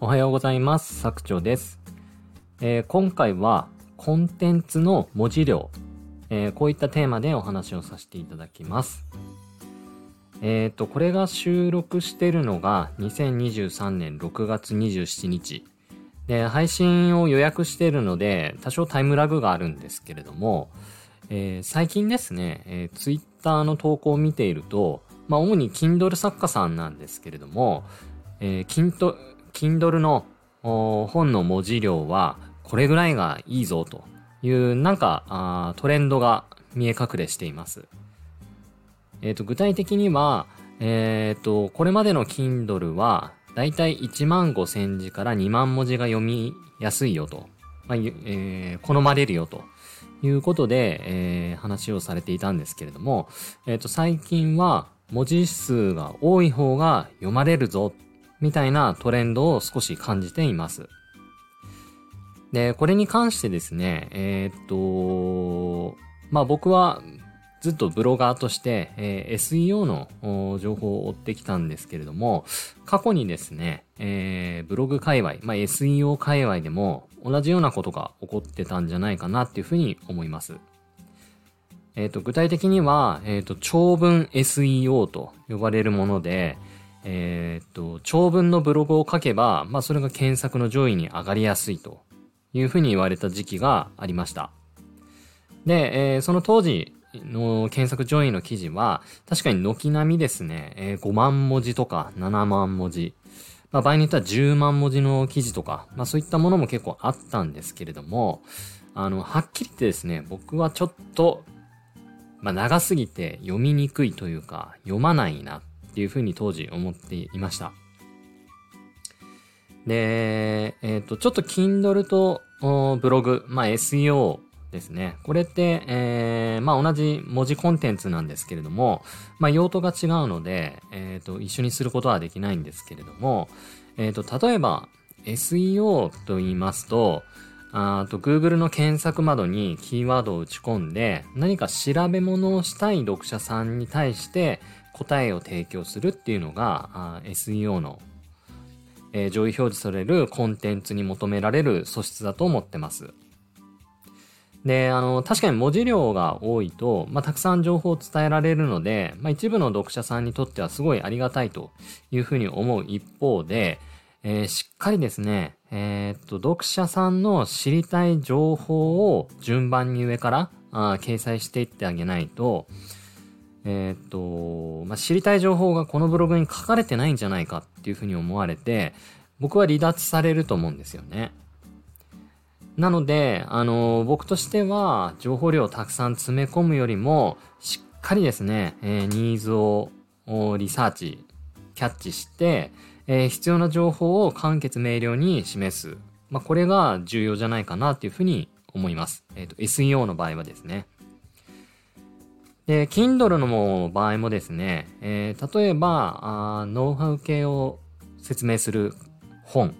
おはようございます。作長です、えー、今回はコンテンツの文字量、えー、こういったテーマでお話をさせていただきます。えっ、ー、と、これが収録してるのが2023年6月27日。で、配信を予約してるので、多少タイムラグがあるんですけれども、え、最近ですね、えー、Twitter の投稿を見ていると、まあ、主に Kindle 作家さんなんですけれども、えー、Kindle の本の文字量はこれぐらいがいいぞというなんかトレンドが見え隠れしています。えっ、ー、と具体的には、えっ、ー、とこれまでの Kindle はだいたい1万5千字から2万文字が読みやすいよと、まあえー、好まれるよということで、えー、話をされていたんですけれども、えっ、ー、と最近は文字数が多い方が読まれるぞみたいなトレンドを少し感じています。で、これに関してですね、えー、っと、まあ僕はずっとブロガーとして、えー、SEO の情報を追ってきたんですけれども、過去にですね、えー、ブログ界隈、まあ、SEO 界隈でも同じようなことが起こってたんじゃないかなっていうふうに思います。えっ、ー、と、具体的には、えっ、と、長文 SEO と呼ばれるもので、えー、っと、長文のブログを書けば、まあそれが検索の上位に上がりやすいというふうに言われた時期がありました。で、えー、その当時の検索上位の記事は、確かに軒並みですね、えー、5万文字とか7万文字、まあ、場合によっては10万文字の記事とか、まあそういったものも結構あったんですけれども、あの、はっきり言ってですね、僕はちょっと、まあ長すぎて読みにくいというか、読まないなていうふうに当時思っていました。で、えっ、ー、と、ちょっと Kindle とブログ、まあ SEO ですね。これって、えー、まあ同じ文字コンテンツなんですけれども、まあ用途が違うので、えっ、ー、と、一緒にすることはできないんですけれども、えっ、ー、と、例えば SEO と言いますと、あと Google の検索窓にキーワードを打ち込んで何か調べ物をしたい読者さんに対して答えを提供するっていうのが SEO の、えー、上位表示されるコンテンツに求められる素質だと思ってます。で、あの、確かに文字量が多いと、まあ、たくさん情報を伝えられるので、まあ、一部の読者さんにとってはすごいありがたいというふうに思う一方で、えー、しっかりですね、えー、っと、読者さんの知りたい情報を順番に上からあ掲載していってあげないと、えー、っと、まあ、知りたい情報がこのブログに書かれてないんじゃないかっていうふうに思われて、僕は離脱されると思うんですよね。なので、あの、僕としては、情報量をたくさん詰め込むよりも、しっかりですね、えー、ニーズをリサーチ、キャッチして、えー、必要な情報を簡潔明瞭に示す。まあ、これが重要じゃないかなっていうふうに思います。えっ、ー、と、SEO の場合はですね。で、Kindle の場合もですね、えー、例えばあ、ノウハウ系を説明する本。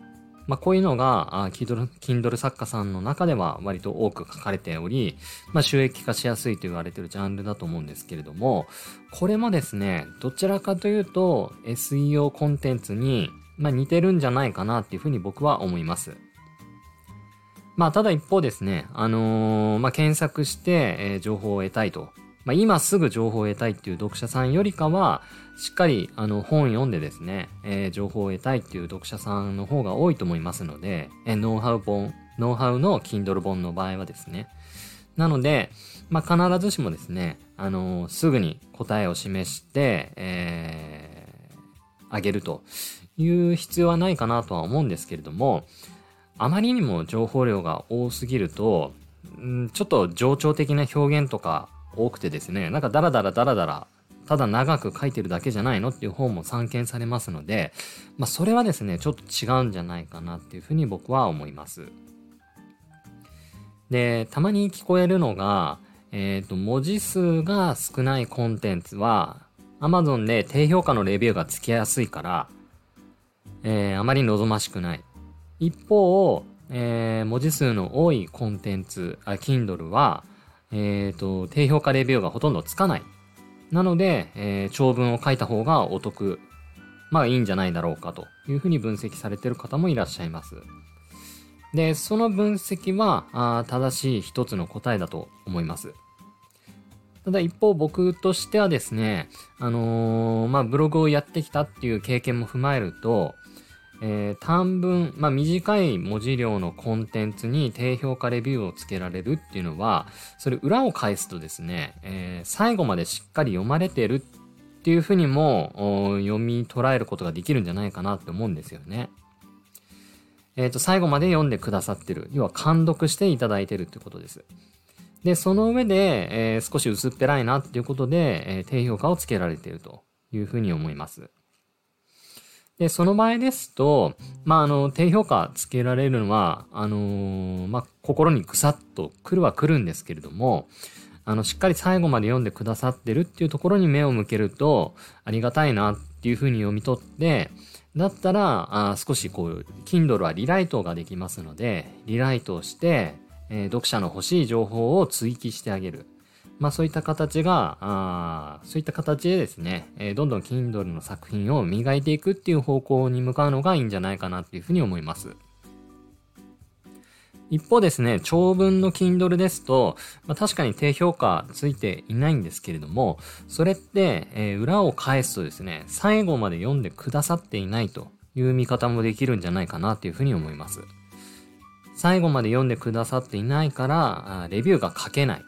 まあ、こういうのが、あ Kindle, Kindle 作家さんの中では割と多く書かれており、まあ、収益化しやすいと言われているジャンルだと思うんですけれども、これもですね、どちらかというと SEO コンテンツに、まあ、似てるんじゃないかなっていうふうに僕は思います。まあ、ただ一方ですね、あのー、まあ、検索して、えー、情報を得たいとまあ、今すぐ情報を得たいっていう読者さんよりかは、しっかりあの本読んでですね、えー、情報を得たいっていう読者さんの方が多いと思いますので、えー、ノウハウ本、ノウハウの Kindle 本の場合はですね。なので、まあ、必ずしもですね、あのー、すぐに答えを示して、えー、あげるという必要はないかなとは思うんですけれども、あまりにも情報量が多すぎると、んちょっと情緒的な表現とか多くてですね、なんかダラダラダラダラ、ただ長く書いてるだけじゃないのっていう本も散見されますので、まあそれはですね、ちょっと違うんじゃないかなっていうふうに僕は思います。で、たまに聞こえるのが、えっ、ー、と、文字数が少ないコンテンツは、Amazon で低評価のレビューがつけやすいから、えー、あまり望ましくない。一方、えー、文字数の多いコンテンツ、あ、Kindle は、えっ、ー、と、低評価レビューがほとんどつかない。なので、えー、長文を書いた方がお得まあいいんじゃないだろうかというふうに分析されている方もいらっしゃいます。で、その分析はあ正しい一つの答えだと思います。ただ一方僕としてはですね、あのー、まあブログをやってきたっていう経験も踏まえると、えー、短文、まあ、短い文字量のコンテンツに低評価レビューをつけられるっていうのは、それ裏を返すとですね、えー、最後までしっかり読まれてるっていうふうにも読み捉えることができるんじゃないかなって思うんですよね。えっ、ー、と、最後まで読んでくださってる。要は、監読していただいてるってことです。で、その上で、えー、少し薄っぺらいなっていうことで、えー、低評価をつけられているというふうに思います。で、その場合ですと、まあ、あの、低評価つけられるのは、あのー、まあ、心にぐさっと来るは来るんですけれども、あの、しっかり最後まで読んでくださってるっていうところに目を向けると、ありがたいなっていうふうに読み取って、だったら、あ少しこう、Kindle はリライトができますので、リライトをして、えー、読者の欲しい情報を追記してあげる。まあそういった形が、あそういった形でですね、えー、どんどん Kindle の作品を磨いていくっていう方向に向かうのがいいんじゃないかなっていうふうに思います。一方ですね、長文の Kindle ですと、まあ、確かに低評価ついていないんですけれども、それって、えー、裏を返すとですね、最後まで読んでくださっていないという見方もできるんじゃないかなっていうふうに思います。最後まで読んでくださっていないから、レビューが書けない。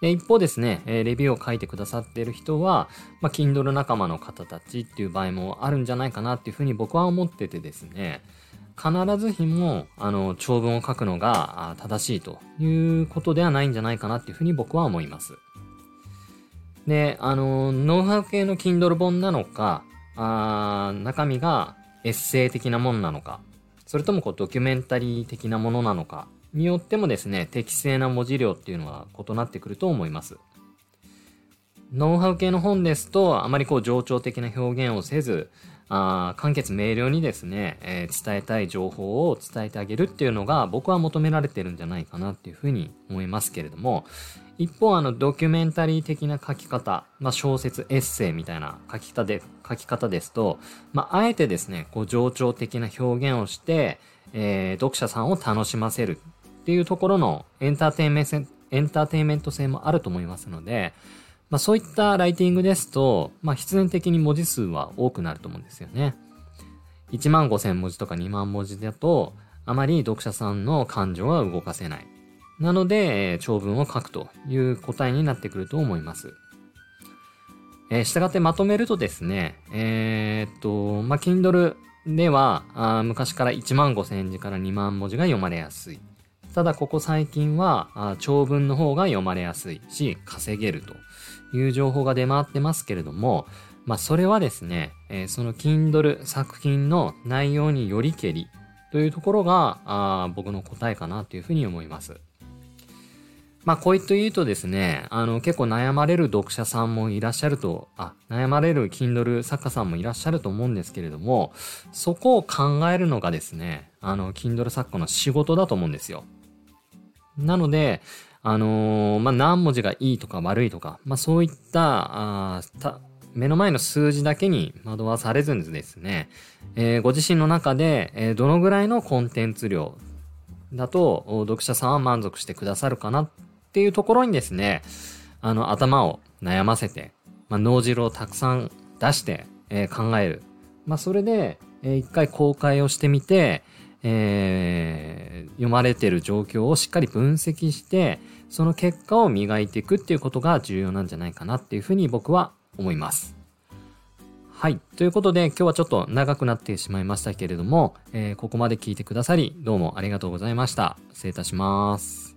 で一方ですね、え、レビューを書いてくださっている人は、まあ、Kindle 仲間の方たちっていう場合もあるんじゃないかなっていうふうに僕は思っててですね、必ずしも、あの、長文を書くのが正しいということではないんじゃないかなっていうふうに僕は思います。で、あの、ノウハウ系の Kindle 本なのか、あ中身がエッセイ的なものなのか、それともこうドキュメンタリー的なものなのかによってもですね、適正な文字量っていうのは異なってくると思います。ノウハウ系の本ですと、あまりこう冗長的な表現をせず、あ簡潔明瞭にですね、えー、伝えたい情報を伝えてあげるっていうのが僕は求められてるんじゃないかなっていうふうに思いますけれども、一方あのドキュメンタリー的な書き方、まあ、小説、エッセイみたいな書き方で、書き方ですと、まあ、あえてですね、こう冗長的な表現をして、えー、読者さんを楽しませるっていうところのエンターテインメント、ンント性もあると思いますので、まあ、そういったライティングですと、まあ、必然的に文字数は多くなると思うんですよね。1万5千文字とか2万文字だと、あまり読者さんの感情は動かせない。なので、長文を書くという答えになってくると思います。えー、したがってまとめるとですね、えー、っと、まあ、Kindle ではあ昔から1万5千字から2万文字が読まれやすい。ただここ最近は長文の方が読まれやすいし、稼げるという情報が出回ってますけれども、まあそれはですね、えー、その Kindle 作品の内容によりけりというところがあ僕の答えかなというふうに思います。まあ、こういった言うとですね、あの、結構悩まれる読者さんもいらっしゃると、あ、悩まれる Kindle 作家さんもいらっしゃると思うんですけれども、そこを考えるのがですね、あの、Kindle 作家の仕事だと思うんですよ。なので、あのー、まあ、何文字がいいとか悪いとか、まあ、そういった、あた目の前の数字だけに惑わされずにですね、えー、ご自身の中で、えー、どのぐらいのコンテンツ量だと読者さんは満足してくださるかなっていうところにですね、あの、頭を悩ませて、まあ、脳汁をたくさん出して、えー、考える。まあ、それで、えー、一回公開をしてみて、えー、読まれてる状況をしっかり分析して、その結果を磨いていくっていうことが重要なんじゃないかなっていうふうに僕は思います。はい。ということで、今日はちょっと長くなってしまいましたけれども、えー、ここまで聞いてくださり、どうもありがとうございました。失礼いたします。